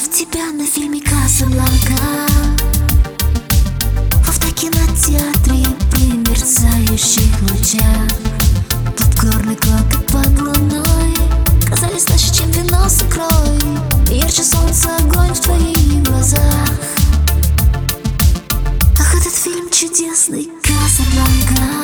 тебя на фильме Касабланка В автокинотеатре при мерцающих лучах Попкорн и кока под луной. Казались слаще, чем вино с икрой Ярче солнца огонь в твоих глазах. Ах, этот фильм чудесный, Касабланка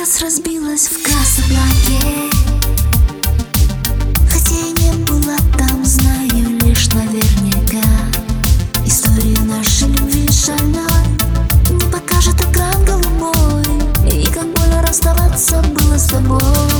Сердец разбилось в красном Хотя и не была там, знаю лишь наверняка. Историю нашей любви шальной Не покажет экран голубой. И как больно расставаться было с тобой.